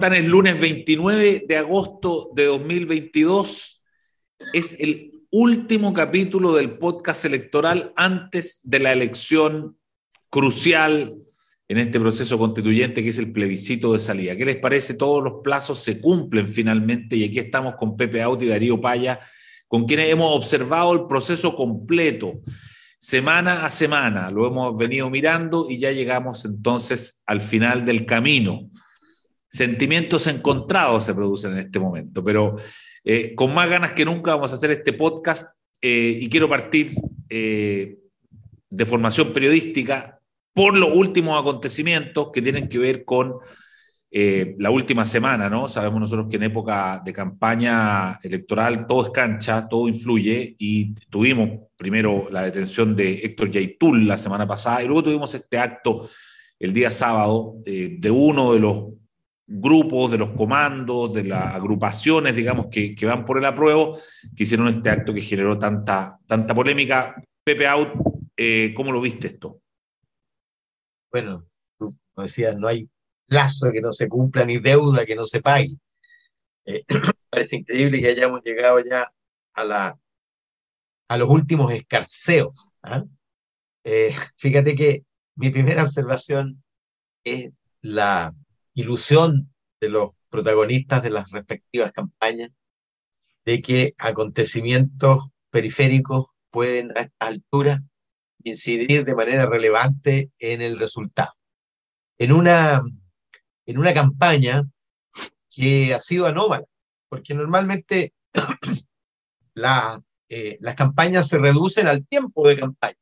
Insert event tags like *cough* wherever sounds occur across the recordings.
¿Cómo están el lunes 29 de agosto de 2022? Es el último capítulo del podcast electoral antes de la elección crucial en este proceso constituyente que es el plebiscito de salida. ¿Qué les parece? Todos los plazos se cumplen finalmente y aquí estamos con Pepe Auti y Darío Paya, con quienes hemos observado el proceso completo, semana a semana. Lo hemos venido mirando y ya llegamos entonces al final del camino sentimientos encontrados se producen en este momento, pero eh, con más ganas que nunca vamos a hacer este podcast eh, y quiero partir eh, de formación periodística por los últimos acontecimientos que tienen que ver con la última semana, ¿no? Sabemos nosotros que en época de campaña electoral todo es cancha, todo influye y tuvimos primero la detención de Héctor Yaitul la semana pasada y luego tuvimos este acto el día sábado de uno de los grupos, de los comandos, de las agrupaciones, digamos, que, van por el apruebo, que hicieron este acto que generó tanta, tanta polémica. Pepe Out, eh, ¿cómo lo viste esto? Bueno, tú decías, no hay plazo que no se cumpla ni deuda que no se pague. Eh, *clears throat* parece increíble que hayamos llegado ya a, la, a los últimos escarceos. ¿ah? Eh, fíjate que mi primera observación es la ilusión de los protagonistas de las respectivas campañas de que acontecimientos periféricos pueden a esta altura incidir de manera relevante en el resultado. En una, en una campaña que ha sido anómala, porque normalmente *clears throat* eh, las campañas se reducen al tiempo de campaña.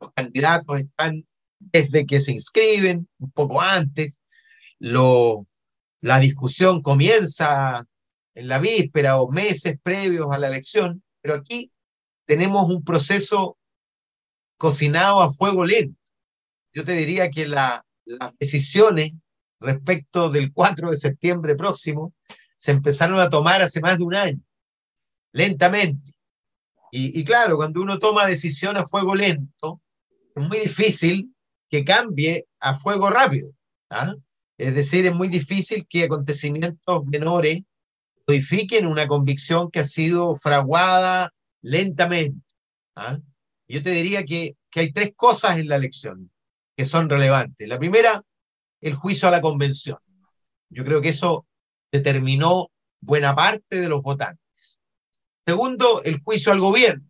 Los candidatos están desde que se inscriben, un poco antes, lo, la discusión comienza en la víspera o meses previos a la elección, pero aquí tenemos un proceso cocinado a fuego lento. Yo te diría que las decisiones respecto del 4 de septiembre próximo se empezaron a tomar hace más de un año, lentamente. Y, y claro, cuando uno toma decisión a fuego lento, es muy difícil que cambie a fuego rápido. ¿ah? Es decir, es muy difícil que acontecimientos menores modifiquen una convicción que ha sido fraguada lentamente. ¿ah? Yo te diría que, que hay tres cosas en la elección que son relevantes. La primera, el juicio a la convención. Yo creo que eso determinó buena parte de los votantes. Segundo, el juicio al gobierno,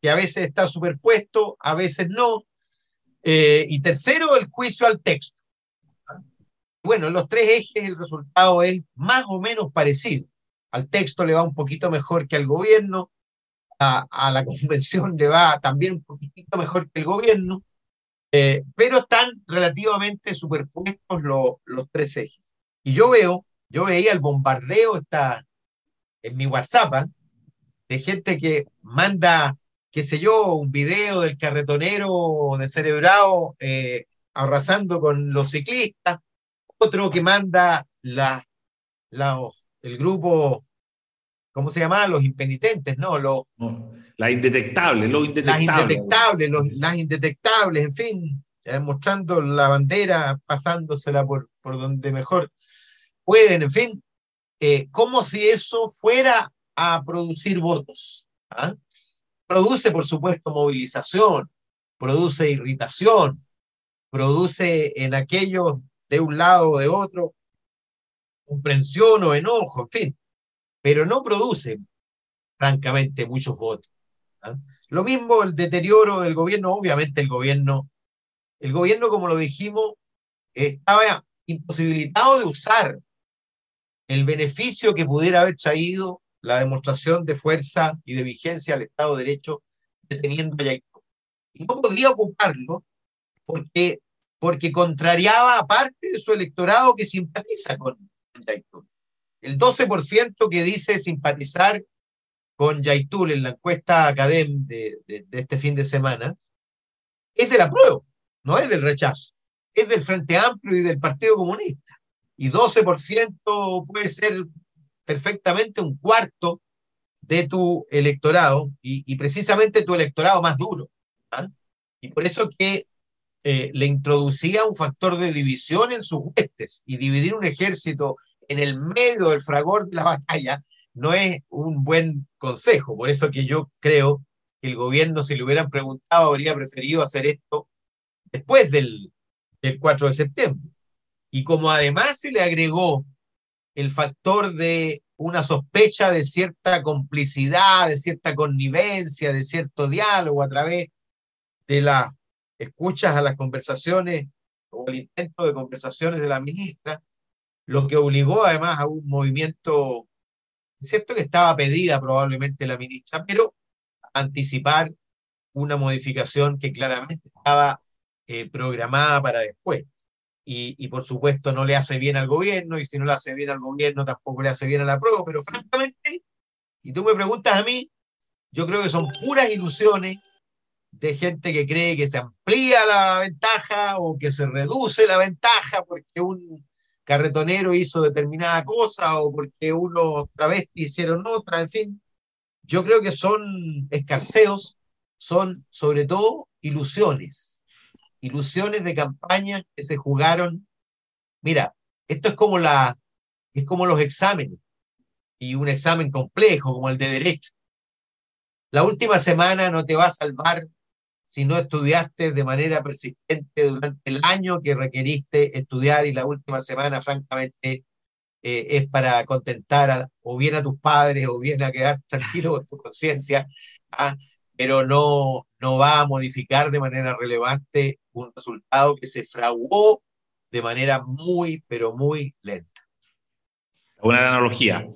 que a veces está superpuesto, a veces no. Eh, y tercero, el juicio al texto. Bueno, en los tres ejes el resultado es más o menos parecido. Al texto le va un poquito mejor que al gobierno, a, la *laughs* convención le va también un poquitito mejor que el gobierno, eh, pero están relativamente superpuestos los tres ejes. Y yo veo, yo veía el bombardeo está en mi WhatsApp ¿ah? de gente que manda, qué sé yo, un video del carretonero de Cerebrado eh, arrasando con los ciclistas, otro que manda la, el grupo, ¿cómo se llama? Los impenitentes, ¿no? Los, las indetectables, los indetectables. Las indetectables, las indetectables, en fin, mostrando la bandera, pasándosela por, por donde mejor pueden, en fin, eh, como si eso fuera a producir votos. ¿ah? Produce, por supuesto, movilización, produce irritación, produce en aquellos de un lado o de otro, comprensión o enojo, en fin, pero no produce, francamente, muchos votos. ¿ah? Lo mismo el deterioro del gobierno, obviamente el gobierno, el gobierno, como lo dijimos, estaba imposibilitado de usar el beneficio que pudiera haber traído la demostración de fuerza y de vigencia al Estado de Derecho deteniendo a Yaito. Y no podía ocuparlo porque porque contrariaba a parte de su electorado que simpatiza con Yaitul. El 12% que dice simpatizar con Yaitul en la encuesta Academ de, de, este fin de semana es del apruebo, no es del rechazo, es del Frente Amplio y del Partido Comunista. Y 12% puede ser perfectamente un cuarto de tu electorado y, y precisamente tu electorado más duro. ¿ah? Y por eso que eh, le introducía un factor de división en sus huestes y dividir un ejército en el medio del fragor de la batalla no es un buen consejo. Por eso que yo creo que el gobierno, si le hubieran preguntado, habría preferido hacer esto después del, del 4 de septiembre. Y como además se le agregó el factor de una sospecha de cierta complicidad, de cierta connivencia, de cierto diálogo a través de las escuchas a las conversaciones o el intento de conversaciones de la ministra, lo que obligó además a un movimiento, es cierto que estaba pedida probablemente la ministra, pero anticipar una modificación que claramente estaba eh, programada para después. Y, y, por supuesto no le hace bien al gobierno, y si no le hace bien al gobierno tampoco le hace bien a la prueba, pero francamente, y tú me preguntas a mí, yo creo que son puras ilusiones de gente que cree que se amplía la ventaja o que se reduce la ventaja porque un carretonero hizo determinada cosa o porque unos travestis hicieron otra, en fin. Yo creo que son escarceos, son sobre todo ilusiones, ilusiones de campaña que se jugaron. Mira, esto es como la es como los exámenes y un examen complejo como el de derecho. La última semana no te va a salvar si no estudiaste de manera persistente durante el año que requeriste estudiar y la última semana, francamente, eh, es para contentar o bien a tus padres o bien a quedar *laughs* tranquilo con tu conciencia, ¿ah? pero no, no va a modificar de manera relevante un resultado que se fraguó de manera muy, pero muy lenta. Buena analogía.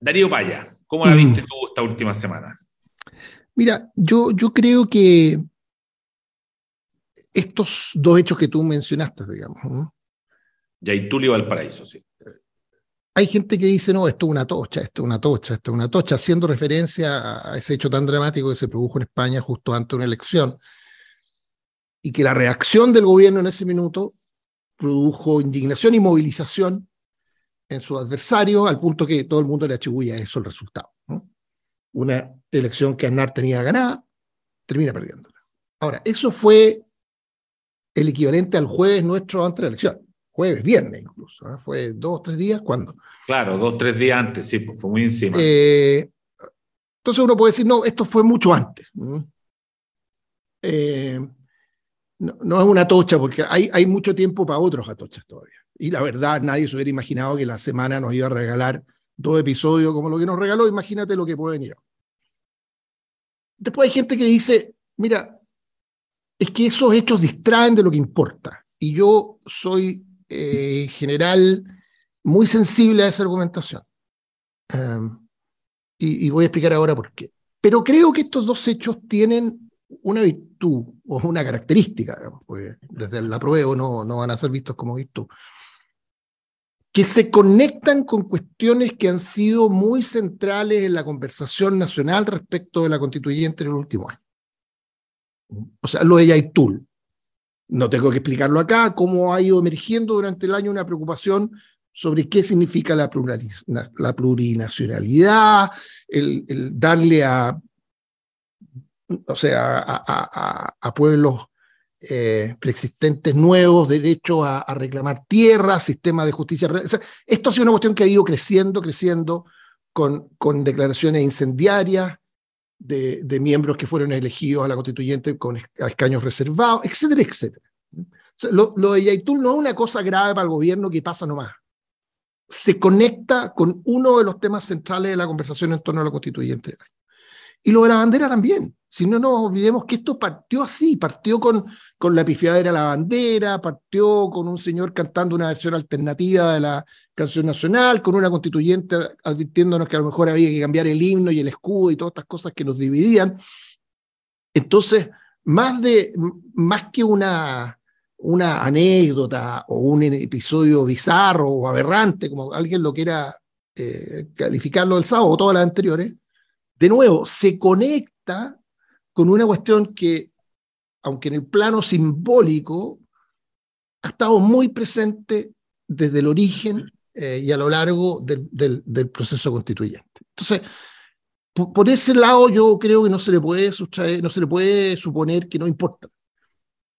Darío Paya, ¿cómo la viste tú esta última semana? Mira, yo, yo creo que estos dos hechos que tú mencionaste, digamos. ¿no? Yaituli Valparaíso, sí. Hay gente que dice, no, esto es una tocha, esto es una tocha, esto es una tocha, haciendo referencia a ese hecho tan dramático que se produjo en España justo antes de una elección. Y que la reacción del gobierno en ese minuto produjo indignación y movilización en su adversario, al punto que todo el mundo le atribuye a eso el resultado. Una elección que Aznar tenía ganada, termina perdiéndola. Ahora, eso fue el equivalente al jueves nuestro antes de la elección. Jueves, viernes incluso. ¿eh? Fue dos o tres días, ¿cuándo? Claro, dos o tres días antes, sí, fue muy encima. Eh, entonces uno puede decir, no, esto fue mucho antes. Eh, no, no, es una tocha, porque hay, hay mucho tiempo para otros atochas todavía. Y la verdad, nadie se hubiera imaginado que la semana nos iba a regalar dos episodios como lo que nos regaló. Imagínate lo que puede venir. Después hay gente que dice, mira, es que esos hechos distraen de lo que importa. Y yo soy eh, en general muy sensible a esa argumentación. Um, y, y, voy a explicar ahora por qué. Pero creo que estos dos hechos tienen una virtud o una característica, porque desde el apruebo no, no van a ser vistos como virtud, que se conectan con cuestiones que han sido muy centrales en la conversación nacional respecto de la constituyente en el último año. O sea, lo de Yaitul. No tengo que explicarlo acá, cómo ha ido emergiendo durante el año una preocupación sobre qué significa la, la plurinacionalidad, el, darle a, o sea, a pueblos eh, preexistentes nuevos, derecho a, reclamar tierra, sistema de justicia. Esto ha sido una cuestión que ha ido creciendo, creciendo, con, con declaraciones incendiarias de, de, miembros que fueron elegidos a la constituyente con escaños reservados, etcétera, etcétera. Lo, lo, de Yaitul no es una cosa grave para el gobierno que pasa nomás. Se conecta con uno de los temas centrales de la conversación en torno a la constituyente. Y lo de la bandera también. Si no nos olvidemos que esto partió así, partió con, con la pifiadera de la bandera, partió con un señor cantando una versión alternativa de la canción nacional, con una constituyente advirtiéndonos que a lo mejor había que cambiar el himno y el escudo y todas estas cosas que nos dividían. Entonces, más, de, más que una, una anécdota o un episodio bizarro o aberrante, como alguien lo quiera eh, calificarlo el sábado o todas las anteriores, de nuevo, se conecta con una cuestión que, aunque en el plano simbólico, ha estado muy presente desde el origen eh, y a lo largo del, proceso constituyente. Entonces, por, por, ese lado yo creo que no se le puede sustraer, no se le puede suponer que no importa.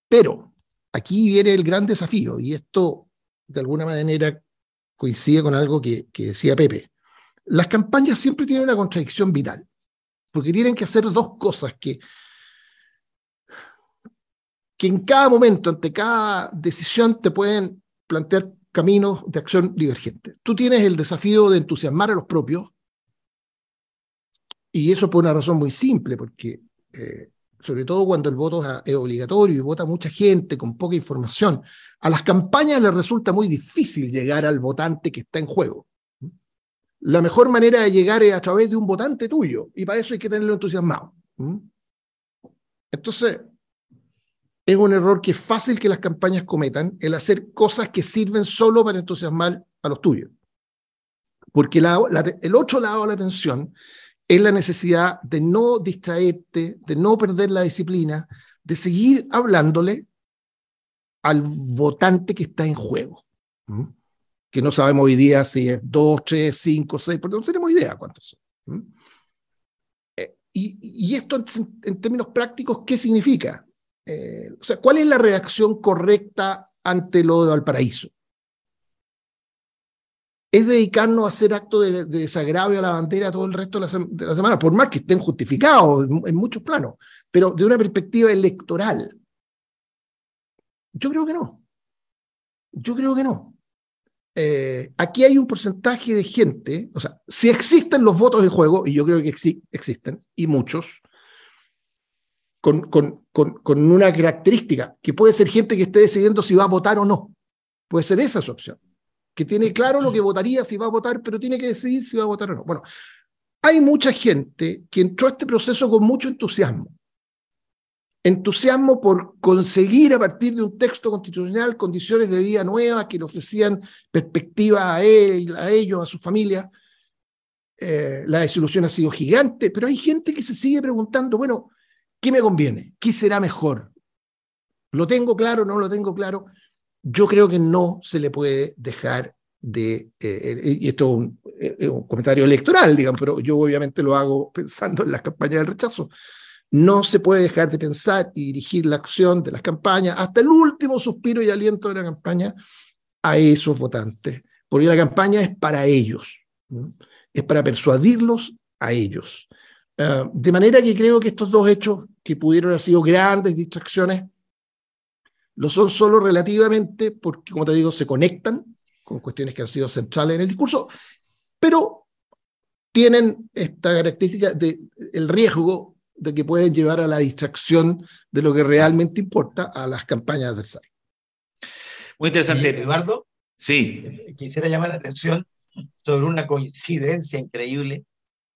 Pero aquí viene el gran desafío, y esto de alguna manera coincide con algo que, que decía Pepe. Las campañas siempre tienen una contradicción vital, porque tienen que hacer dos cosas que, que en cada momento, ante cada decisión, te pueden plantear caminos de acción divergentes. Tú tienes el desafío de entusiasmar a los propios, y eso por una razón muy simple, porque eh, sobre todo cuando el voto es obligatorio y vota mucha gente con poca información, a las campañas les resulta muy difícil llegar al votante que está en juego. La mejor manera de llegar es a través de un votante tuyo, y para eso hay que tenerlo entusiasmado. Entonces, es un error que es fácil que las campañas cometan, el hacer cosas que sirven solo para entusiasmar a los tuyos. Porque el otro lado de la atención es la necesidad de no distraerte, de no perder la disciplina, de seguir hablándole al votante que está en juego. Que no sabemos hoy día si es dos, tres, cinco, seis, porque no tenemos idea cuántos son. Eh, y, esto en, términos prácticos, ¿qué significa? Eh, o sea, ¿cuál es la reacción correcta ante lo de Valparaíso? es dedicarnos a hacer actos de, desagravio a la bandera todo el resto de la, semana, por más que estén justificados en, muchos planos, pero de una perspectiva electoral. Yo creo que no. Yo creo que no. Eh, aquí hay un porcentaje de gente, o sea, si existen los votos en juego, y yo creo que existen, y muchos, con, con, con una característica, que puede ser gente que esté decidiendo si va a votar o no. Puede ser esa su opción que tiene claro lo que votaría si va a votar, pero tiene que decidir si va a votar o no. Bueno, hay mucha gente que entró a este proceso con mucho entusiasmo. Entusiasmo por conseguir a partir de un texto constitucional condiciones de vida nuevas que le ofrecían perspectiva a, él, a ellos, a su familia. Eh, la desilusión ha sido gigante, pero hay gente que se sigue preguntando, bueno, ¿qué me conviene? ¿Qué será mejor? ¿Lo tengo claro? ¿No lo tengo claro? yo creo que no se le puede dejar de, eh, eh, y esto es un, comentario electoral, digamos, pero yo obviamente lo hago pensando en las campañas del rechazo, no se puede dejar de pensar y dirigir la acción de las campañas. Hasta el último suspiro y aliento de la campaña a esos votantes, porque la campaña es para ellos, es para persuadirlos a ellos. Ah, de manera que creo que estos dos hechos, que pudieron haber sido grandes distracciones, lo son solo relativamente porque, como te digo, se conectan con cuestiones que han sido centrales en el discurso, pero tienen esta característica de el riesgo de que pueden llevar a la distracción de lo que realmente importa a las campañas adversarias. Muy interesante. Eduardo, sí. Eh, quisiera llamar la atención sobre una coincidencia increíble.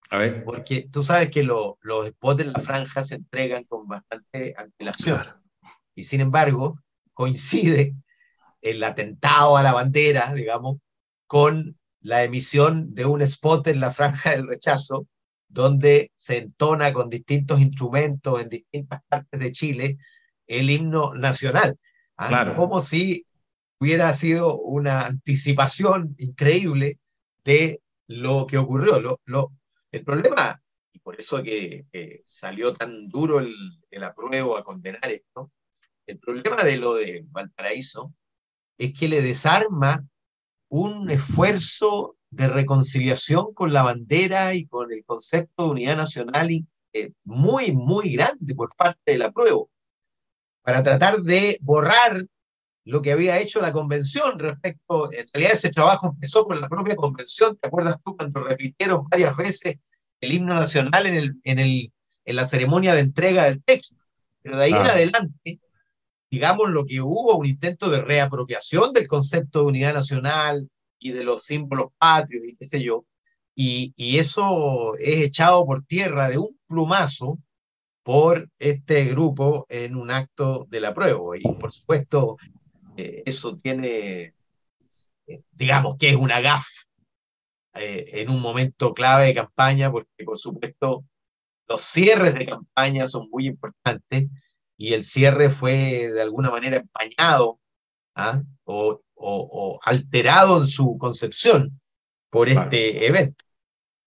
A ver. Porque tú sabes que los spots en la franja se entregan con bastante antelación. Y sin embargo, coincide el atentado a la bandera, digamos, con la emisión de un spot en la franja del rechazo, donde se entona con distintos instrumentos en distintas partes de Chile el himno nacional. ¿ah? Como si hubiera sido una anticipación increíble de lo que ocurrió. Lo, lo, el problema, y por eso que, salió tan duro el, el apruebo a condenar esto, el problema de lo de Valparaíso es que le desarma un esfuerzo de reconciliación con la bandera y con el concepto de unidad nacional eh, muy, muy grande por parte del apruebo, para tratar de borrar lo que había hecho la convención respecto, en realidad ese trabajo empezó con la propia convención, ¿te acuerdas tú cuando repitieron varias veces el himno nacional en, el, en, el, en la ceremonia de entrega del texto? Pero de ahí en adelante digamos, lo que hubo, un intento de reapropiación del concepto de unidad nacional y de los símbolos patrios y qué sé yo, y, y eso es echado por tierra de un plumazo por este grupo en un acto de la prueba. Y por supuesto, eh, eso tiene, eh, digamos que es una gaf eh, en un momento clave de campaña, porque por supuesto los cierres de campaña son muy importantes y el cierre fue de alguna manera empañado ¿ah? o, alterado en su concepción por este evento.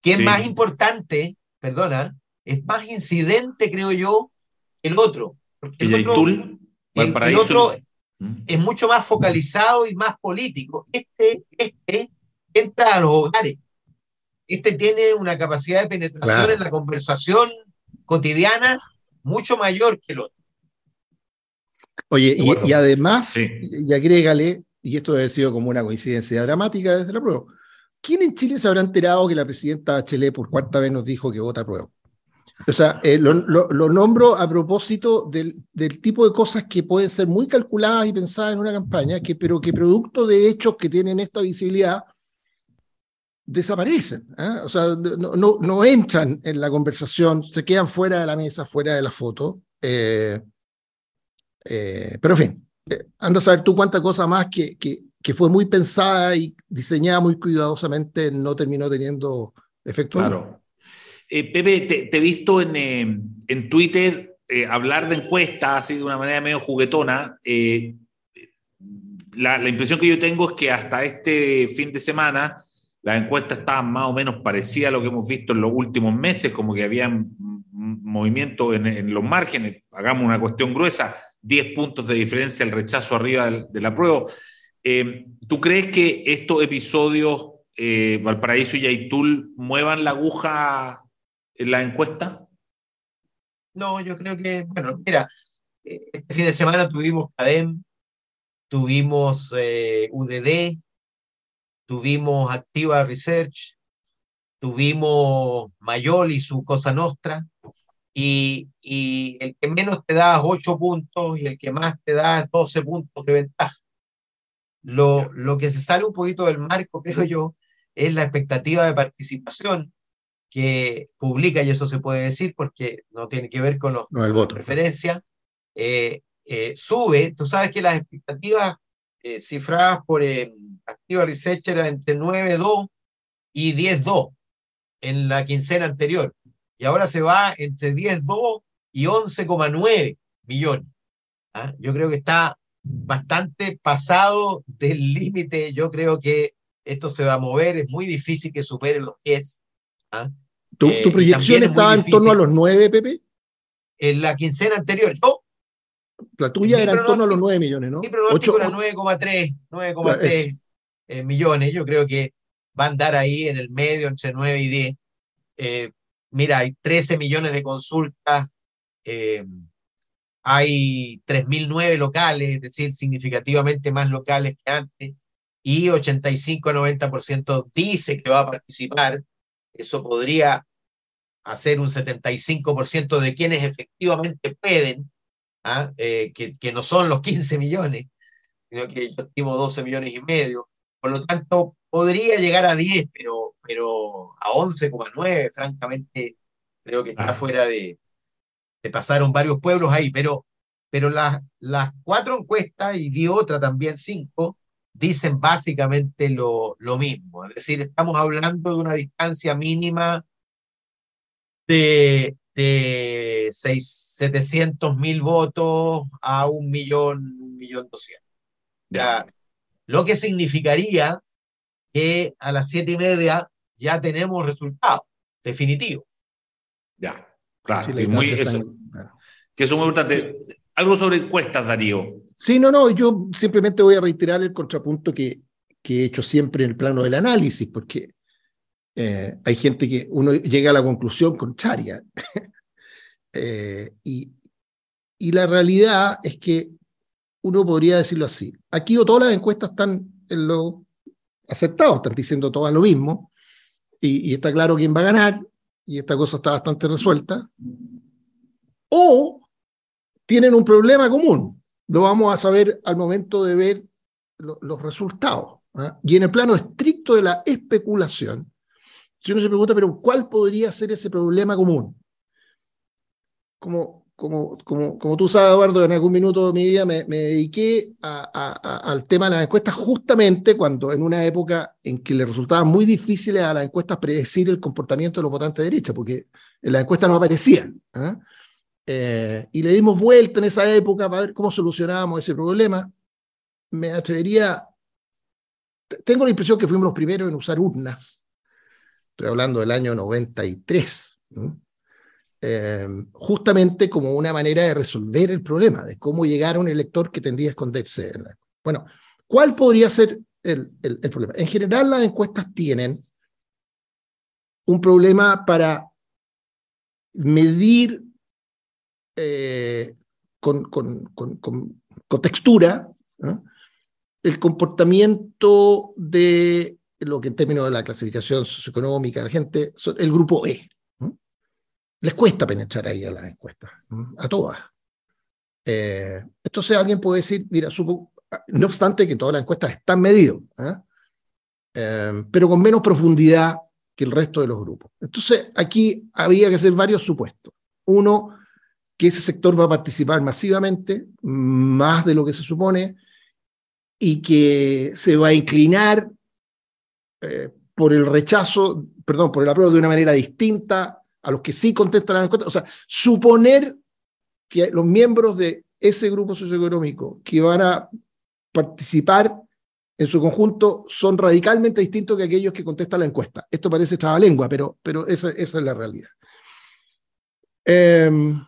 ¿Qué es más importante, perdona, es más incidente, creo yo, el otro. Porque el, otro, El, el otro ¿Mm? es mucho más focalizado y más político. Este, este entra a los hogares. Este tiene una capacidad de penetración en la conversación cotidiana mucho mayor que el otro. Oye, y, además, y agrégale, y esto debe haber sido como una coincidencia dramática desde la prueba, ¿quién en Chile se habrá enterado que la presidenta Bachelet por cuarta vez nos dijo que vota prueba? O sea, eh, lo, nombro a propósito del, tipo de cosas que pueden ser muy calculadas y pensadas en una campaña, que, pero que producto de hechos que tienen esta visibilidad desaparecen. ¿eh? O sea, no, no, entran en la conversación, se quedan fuera de la mesa, fuera de la foto. Eh, pero en fin, anda a saber tú cuánta cosa más que, que, que, fue muy pensada y diseñada muy cuidadosamente no terminó teniendo efecto. Claro. Eh, Pepe, te, he visto en, eh, en Twitter eh, hablar de encuestas así de una manera medio juguetona. La, la, impresión que yo tengo es que hasta este fin de semana las encuestas estaban más o menos parecidas a lo que hemos visto en los últimos meses, como que había movimiento en, en los márgenes. Hagamos una cuestión gruesa, 10 puntos de diferencia el rechazo arriba de, de la prueba. ¿Tú crees que estos episodios, Valparaíso y Aitul, muevan la aguja en la encuesta? No, yo creo que, bueno, mira, eh, este fin de semana tuvimos CADEM, tuvimos eh, UDD, tuvimos Activa Research, tuvimos Mayol y su Cosa Nostra, y, y, el que menos te da 8 puntos y el que más te da 12 puntos de ventaja. Lo, lo que se sale un poquito del marco, *laughs* creo yo, es la expectativa de participación que publica, y eso se puede decir porque no tiene que ver con los no, el voto. preferencia, eh, eh, sube. Tú sabes que las expectativas eh, cifradas por Activa Research eran entre 9.2 y 10.2 en la quincena anterior. Y ahora se va entre 10.2 y 11,9 millones. ¿ah? Yo creo que está bastante pasado del límite. Yo creo que esto se va a mover. Es muy difícil que supere los 10. ¿ah? ¿Tu, eh, proyección estaba en torno a los 9, Pepe? En la quincena anterior, yo. La tuya era en torno a los 9 millones, ¿no? Mi pronóstico era 9,3, 9,3 eh, millones. Yo creo que va a andar ahí en el medio entre 9 y 10. Eh, mira, hay 13 millones de consultas, hay 3.009 locales, es decir, significativamente más locales que antes, y 85-90% dice que va a participar eso podría hacer un 75% de quienes efectivamente pueden, ¿ah? eh, que, que, no son los 15 millones, sino que yo estimo 12 millones y medio. Por lo tanto, podría llegar a 10, pero, pero a 11,9, francamente, creo que está ah. fuera de, de, pasaron varios pueblos ahí, pero, pero las, las cuatro encuestas, y vi otra también, cinco, dicen básicamente lo, lo mismo. Es decir, estamos hablando de una distancia mínima de, de 700 mil votos a un millón, un millón doscientos. Ya, lo que significaría que a las siete y media ya tenemos resultados definitivos. Ya, claro. muy, eso, que eso es muy importante. Algo sobre encuestas, Darío. Sí, no, no, yo simplemente voy a reiterar el contrapunto que, que he hecho siempre en el plano del análisis, porque eh, hay gente que uno llega a la conclusión contraria. *laughs* eh, y, y, la realidad es que uno podría decirlo así. Aquí o todas las encuestas están en lo aceptado, están diciendo todas lo mismo, y, está claro quién va a ganar, y esta cosa está bastante resuelta. O tienen un problema común, lo vamos a saber al momento de ver los resultados. ¿ah? Y en el plano estricto de la especulación, si uno se pregunta, pero ¿cuál podría ser ese problema común? Como, como, tú sabes, Eduardo, en algún minuto de mi vida me, me dediqué al tema de las encuestas justamente cuando en una época en que le resultaba muy difícil a las encuestas predecir el comportamiento de los votantes de derecha, porque en las encuestas no aparecían. ¿ah? Eh, y le dimos vuelta en esa época para ver cómo solucionábamos ese problema. Me atrevería, tengo la impresión que fuimos los primeros en usar urnas. Estoy hablando del año 93. eh, justamente como una manera de resolver el problema, de cómo llegar a un elector que tendría a esconderse. Bueno, ¿cuál podría ser el, el, problema? En general las encuestas tienen un problema para medir eh, con, con, con, con, textura el comportamiento de lo que en términos de la clasificación socioeconómica de la gente, el grupo E. Les cuesta penetrar ahí a las encuestas, a todas. Eh, entonces alguien puede decir, mira, no obstante que todas las encuestas están medidas, ¿eh? Eh, pero con menos profundidad que el resto de los grupos. Entonces aquí había que hacer varios supuestos. Uno, que ese sector va a participar masivamente, más de lo que se supone, y que se va a inclinar por el rechazo, perdón, por el apruebo de una manera distinta a los que sí contestan la encuesta, o sea, suponer que los miembros de ese grupo socioeconómico que van a participar en su conjunto son radicalmente distintos que aquellos que contestan la encuesta. Esto parece trabalengua, pero, pero esa, es la realidad. Em,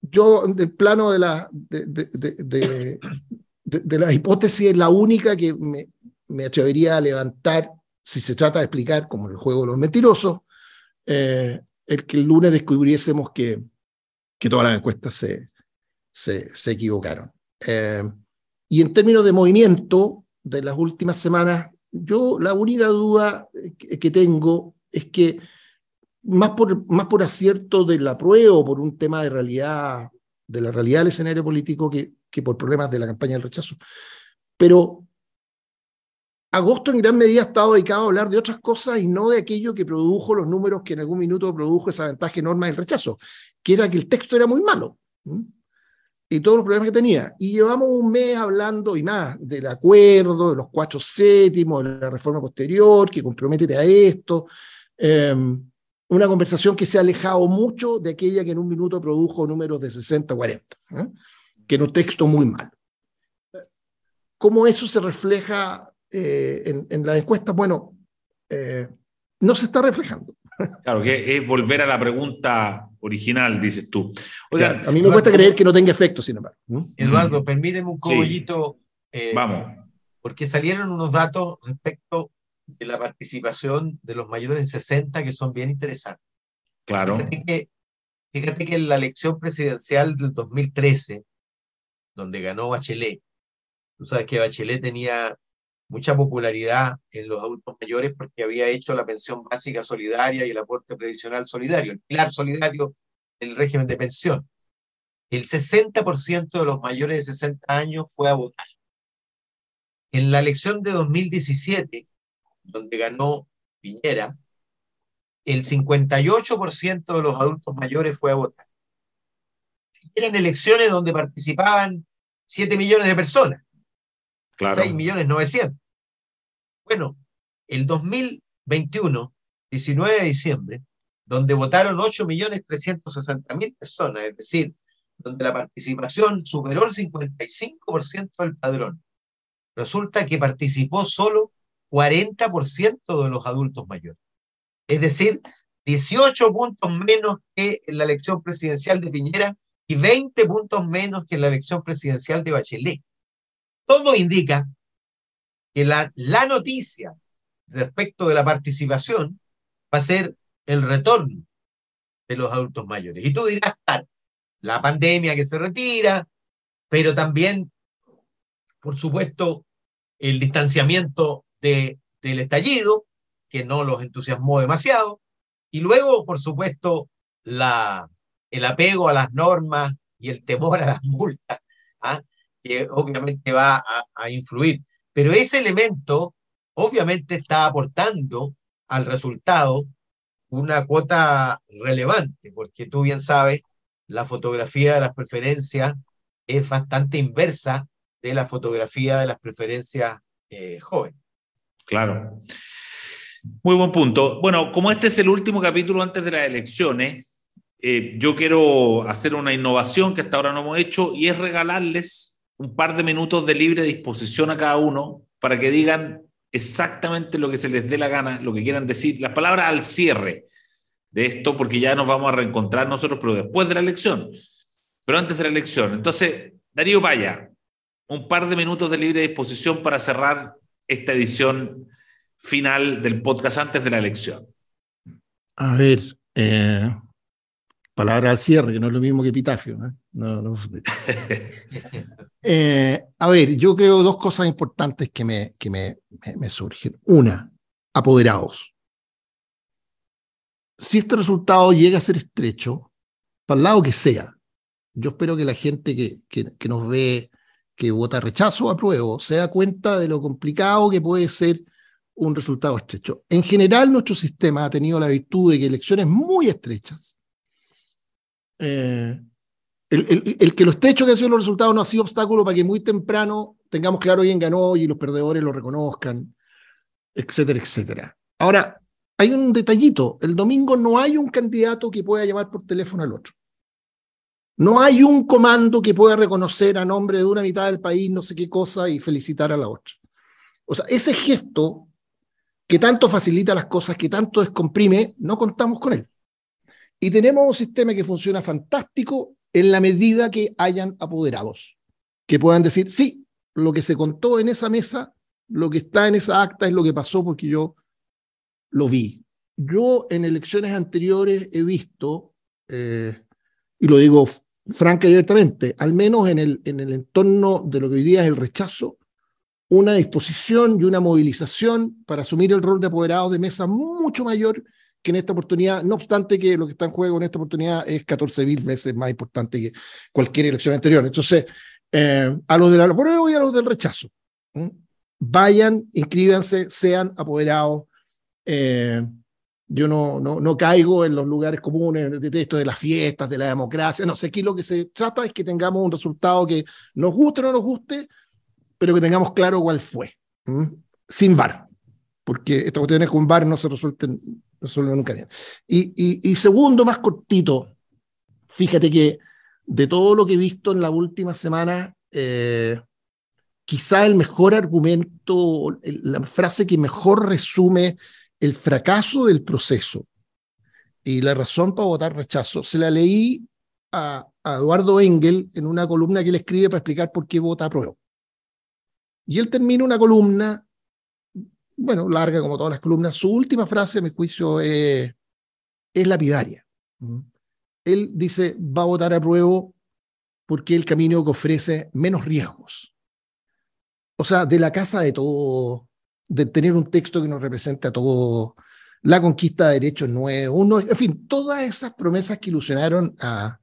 yo, del plano de la, de, de, de, la hipótesis, la única que me, me, atrevería a levantar, si se trata de explicar, como el juego de los mentirosos, eh, el que el lunes descubriésemos que, que todas las encuestas se, se, equivocaron. Eh, y en términos de movimiento de las últimas semanas, yo la única duda que, tengo es que más por, más por acierto de la prueba o por un tema de realidad, de la realidad del escenario político que, que por problemas de la campaña del rechazo, pero agosto en gran medida ha estado dedicado a hablar de otras cosas y no de aquello que produjo los números que en algún minuto produjo esa ventaja enorme del rechazo, que era que el texto era muy malo y todos los problemas que tenía. Y llevamos un mes hablando y más del acuerdo, de los cuatro séptimos, de la reforma posterior, que comprométete a esto. Em, una conversación que se ha alejado mucho de aquella que en un minuto produjo números de 60 40, que era un texto muy malo. ¿Cómo eso se refleja eh, en, en las encuestas, bueno, eh, no se está reflejando. Claro, que es volver a la pregunta original, dices tú. Oiga, a mí me cuesta creer que no tenga efecto, sin embargo. Eduardo, permíteme un cogollito. Eh, Vamos. Porque salieron unos datos respecto de la participación de los mayores de 60 que son bien interesantes. Claro. Fíjate que, fíjate que en la elección presidencial del 2013, donde ganó Bachelet, tú sabes que Bachelet tenía mucha popularidad en los adultos mayores porque había hecho la pensión básica solidaria y el aporte previsional solidario, el pilar solidario del régimen de pensión. El 60% de los mayores de 60 años fue a votar. En la elección de 2017, donde ganó Piñera, el 58% de los adultos mayores fue a votar. Eran elecciones donde participaban 7 millones de personas. Claro. 6 millones 900. Bueno, el 2021, 19 de diciembre, donde votaron 8.360.000 personas, es decir, donde la participación superó el 55% del padrón, resulta que participó solo 40% de los adultos mayores. Es decir, 18 puntos menos que en la elección presidencial de Piñera y 20 puntos menos que en la elección presidencial de Bachelet. Todo indica que la, la noticia respecto de la participación va a ser el retorno de los adultos mayores. Y tú dirás, la pandemia que se retira, pero también, por supuesto, el distanciamiento de, del estallido, que no los entusiasmó demasiado, y luego, por supuesto, la, el apego a las normas y el temor a las multas, ¿ah? que obviamente va a influir. Pero ese elemento obviamente está aportando al resultado una cuota relevante, porque tú bien sabes, la fotografía de las preferencias es bastante inversa de la fotografía de las preferencias eh, jóvenes. Claro. Muy buen punto. Bueno, como este es el último capítulo antes de las elecciones, eh, yo quiero hacer una innovación que hasta ahora no hemos hecho y es regalarles un par de minutos de libre disposición a cada uno para que digan exactamente lo que se les dé la gana, lo que quieran decir, las palabras al cierre. de esto, porque ya nos vamos a reencontrar nosotros, pero después de la elección, pero antes de la elección. Entonces, Darío Vaya, un par de minutos de libre disposición para cerrar esta edición final del podcast antes de la elección. A ver, eh, palabra al cierre, que no es lo mismo que epitafio. ¿eh? *laughs* Eh, a ver, yo creo dos cosas importantes que, me, que me, me surgen. Una, apoderados. Si este resultado llega a ser estrecho, para el lado que sea, yo espero que la gente que, que, que nos ve, que vota rechazo o apruebo, se da cuenta de lo complicado que puede ser un resultado estrecho. En general, nuestro sistema ha tenido la virtud de que elecciones muy estrechas, eh, el, que lo estrecho que han sido los resultados no ha sido obstáculo para que muy temprano tengamos claro quién ganó y los perdedores lo reconozcan, etcétera, etcétera. Ahora, hay un detallito. El domingo no hay un candidato que pueda llamar por teléfono al otro. No hay un comando que pueda reconocer a nombre de una mitad del país no sé qué cosa y felicitar a la otra. O sea, ese gesto que tanto facilita las cosas, que tanto descomprime, no contamos con él. Y tenemos un sistema que funciona fantástico en la medida que hayan apoderados, que puedan decir, sí, lo que se contó en esa mesa, lo que está en esa acta es lo que pasó porque yo lo vi. Yo en elecciones anteriores he visto, eh, y lo digo franca y abiertamente, al menos en el, en el entorno de lo que hoy día es el rechazo, una disposición y una movilización para asumir el rol de apoderado de mesa mucho mayor que en esta oportunidad, no obstante que lo que está en juego en esta oportunidad es 14 mil veces más importante que cualquier elección anterior. Entonces, eh, a los del apruebo y a los del rechazo, vayan, inscríbanse, sean apoderados. Eh, yo no, no, no, caigo en los lugares comunes de esto de las fiestas, de la democracia. No sé, aquí lo que se trata es que tengamos un resultado que nos guste o no nos guste, pero que tengamos claro cuál fue, sin VAR, porque estas cuestiones con VAR no se resuelven, nunca bien. Y, y, segundo, más cortito, fíjate que de todo lo que he visto en la última semana, eh, quizá el mejor argumento, la frase que mejor resume el fracaso del proceso y la razón para votar rechazo, se la leí a, a Eduardo Engel en una columna que él escribe para explicar por qué vota a prueba. Y él termina una columna, bueno, larga como todas las columnas. Su última frase, a mi juicio, es, lapidaria. Él dice, va a votar a prueba porque el camino que ofrece menos riesgos. O sea, de la casa de todo, de tener un texto que nos represente a todo, la conquista de derechos nuevos, en fin, todas esas promesas que ilusionaron a,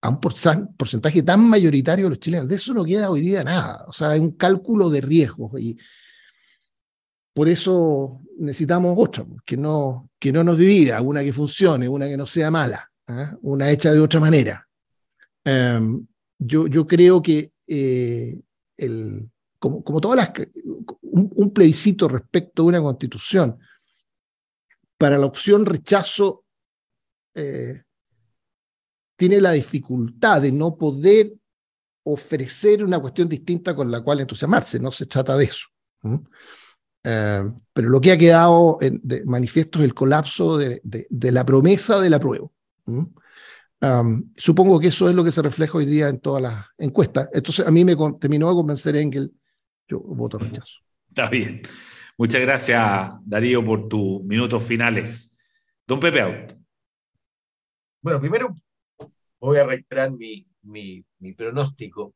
a un porcentaje tan mayoritario de los chilenos. De eso no queda hoy día nada. O sea, hay un cálculo de riesgos y por eso necesitamos otra, que no, que no nos divida, una que funcione, una que no sea mala, ¿ah? una hecha de otra manera. Em, yo, yo creo que eh, el, como, como todas las, un, plebiscito respecto a una constitución, para la opción rechazo, eh, tiene la dificultad de no poder ofrecer una cuestión distinta con la cual entusiasmarse, no se trata de eso. Eh, pero lo que ha quedado en, de manifiesto es el colapso de, de, la promesa de la prueba. supongo que eso es lo que se refleja hoy día en todas las encuestas. Entonces, a mí me terminó de convencer Engel, yo voto rechazo. Está bien. Muchas gracias, Darío, por tus minutos finales. Don Pepe Out. Bueno, primero voy a reiterar mi, mi, mi pronóstico.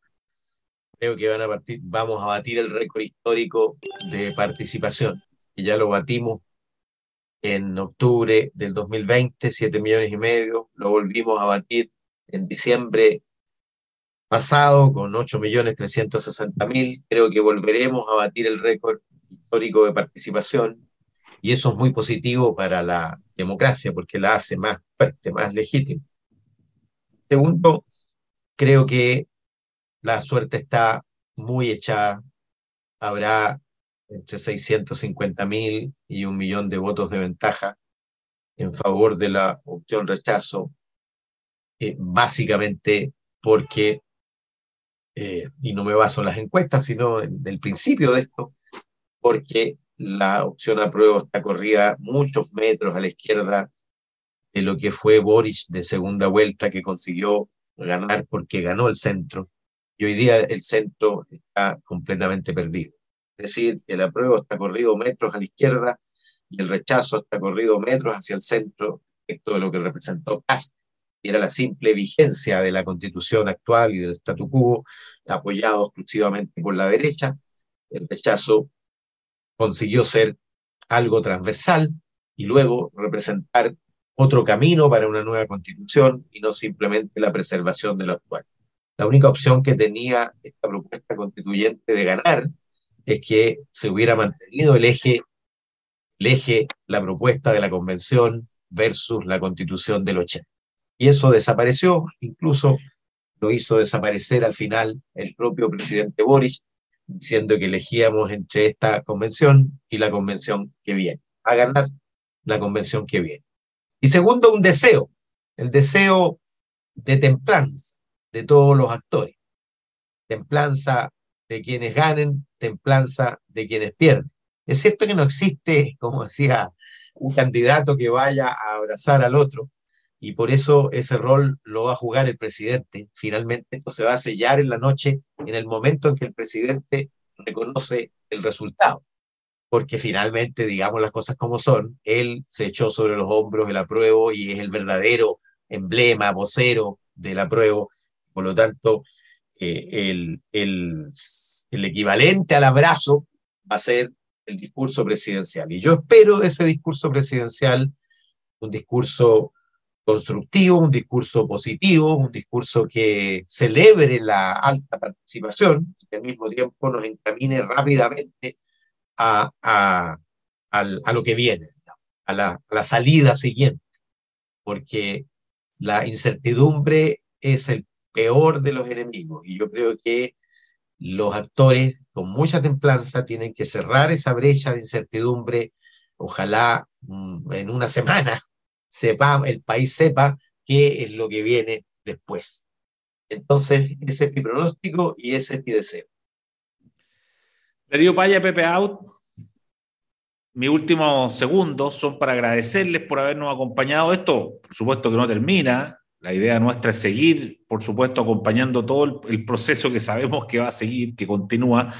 Creo que van a partir, vamos a batir el récord histórico de participación, y ya lo batimos en octubre del 2020, 7 millones y medio, lo volvimos a batir en diciembre pasado con 8 millones 360 mil, creo que volveremos a batir el récord histórico de participación y eso es muy positivo para la democracia porque la hace más fuerte, más legítima. Segundo, creo que la suerte está muy echada. Habrá entre 650 mil y un millón de votos de ventaja en favor de la opción rechazo, eh, básicamente porque, eh, y no me baso en las encuestas, sino en el principio de esto, porque la opción apruebo está corrida muchos metros a la izquierda de lo que fue Boris de segunda vuelta, que consiguió ganar porque ganó el centro, y hoy día el centro está completamente perdido. Es decir, el apruebo está corrido metros a la izquierda y el rechazo está corrido metros hacia el centro, esto es lo que representó Cast, era la simple vigencia de la constitución actual y del statu quo, apoyado exclusivamente por la derecha. El rechazo consiguió ser algo transversal y luego representar otro camino para una nueva constitución y no simplemente la preservación de lo actual. La única opción que tenía esta propuesta constituyente de ganar es que se hubiera mantenido el eje, el eje, la propuesta de la convención versus la constitución del 80. Y eso desapareció, incluso lo hizo desaparecer al final el propio presidente Boris, diciendo que elegíamos entre esta convención y la convención que viene, a ganar la convención que viene. Y segundo, un deseo, el deseo de templanza de todos los actores, templanza de quienes ganen, templanza de quienes pierden. Es cierto que no existe, como decía, un candidato que vaya a abrazar al otro, y por eso ese rol lo va a jugar el presidente. Finalmente esto se va a sellar en la noche, en el momento en que el presidente reconoce el resultado. Porque finalmente, digamos las cosas como son, él se echó sobre los hombros el apruebo y es el verdadero emblema, vocero del apruebo. Por lo tanto, eh, el, el, el equivalente al abrazo va a ser el discurso presidencial. Y yo espero de ese discurso presidencial un discurso constructivo, un discurso positivo, un discurso que celebre la alta participación y al mismo tiempo nos encamine rápidamente a, a, a, lo que viene, a la, a la salida siguiente, porque la incertidumbre es el peor de los enemigos y yo creo que los actores con mucha templanza tienen que cerrar esa brecha de incertidumbre, ojalá mm, en una semana *laughs* sepa, el país sepa qué es lo que viene después. Entonces, ese es mi pronóstico y ese es mi deseo. Darío Paya, Pepe Out. Mis últimos segundos son para agradecerles por habernos acompañado. Esto, por supuesto, que no termina. La idea nuestra es seguir, por supuesto, acompañando todo el, proceso que sabemos que va a seguir, que continúa.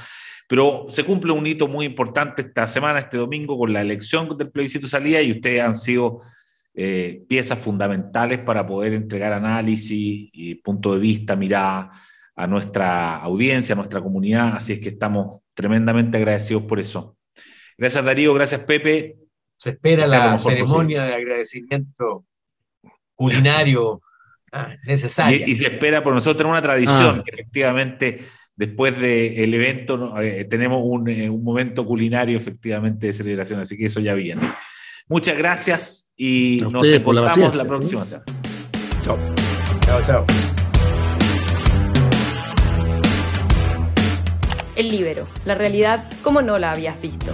Pero se cumple un hito muy importante esta semana, este domingo, con la elección del plebiscito salida y ustedes han sido eh, piezas fundamentales para poder entregar análisis y punto de vista, mirada a nuestra audiencia, a nuestra comunidad. Así es que estamos tremendamente agradecidos por eso. Gracias Darío, gracias Pepe. Se espera la ceremonia de agradecimiento culinario ah, necesaria. Y, se espera por nosotros una tradición, ah. que efectivamente después del evento eh, tenemos un, eh, un momento culinario efectivamente de celebración, así que eso ya viene. Muchas gracias y nos encontramos la, próxima semana. Chao. Chao, chao. El libero, la realidad como no la habías visto.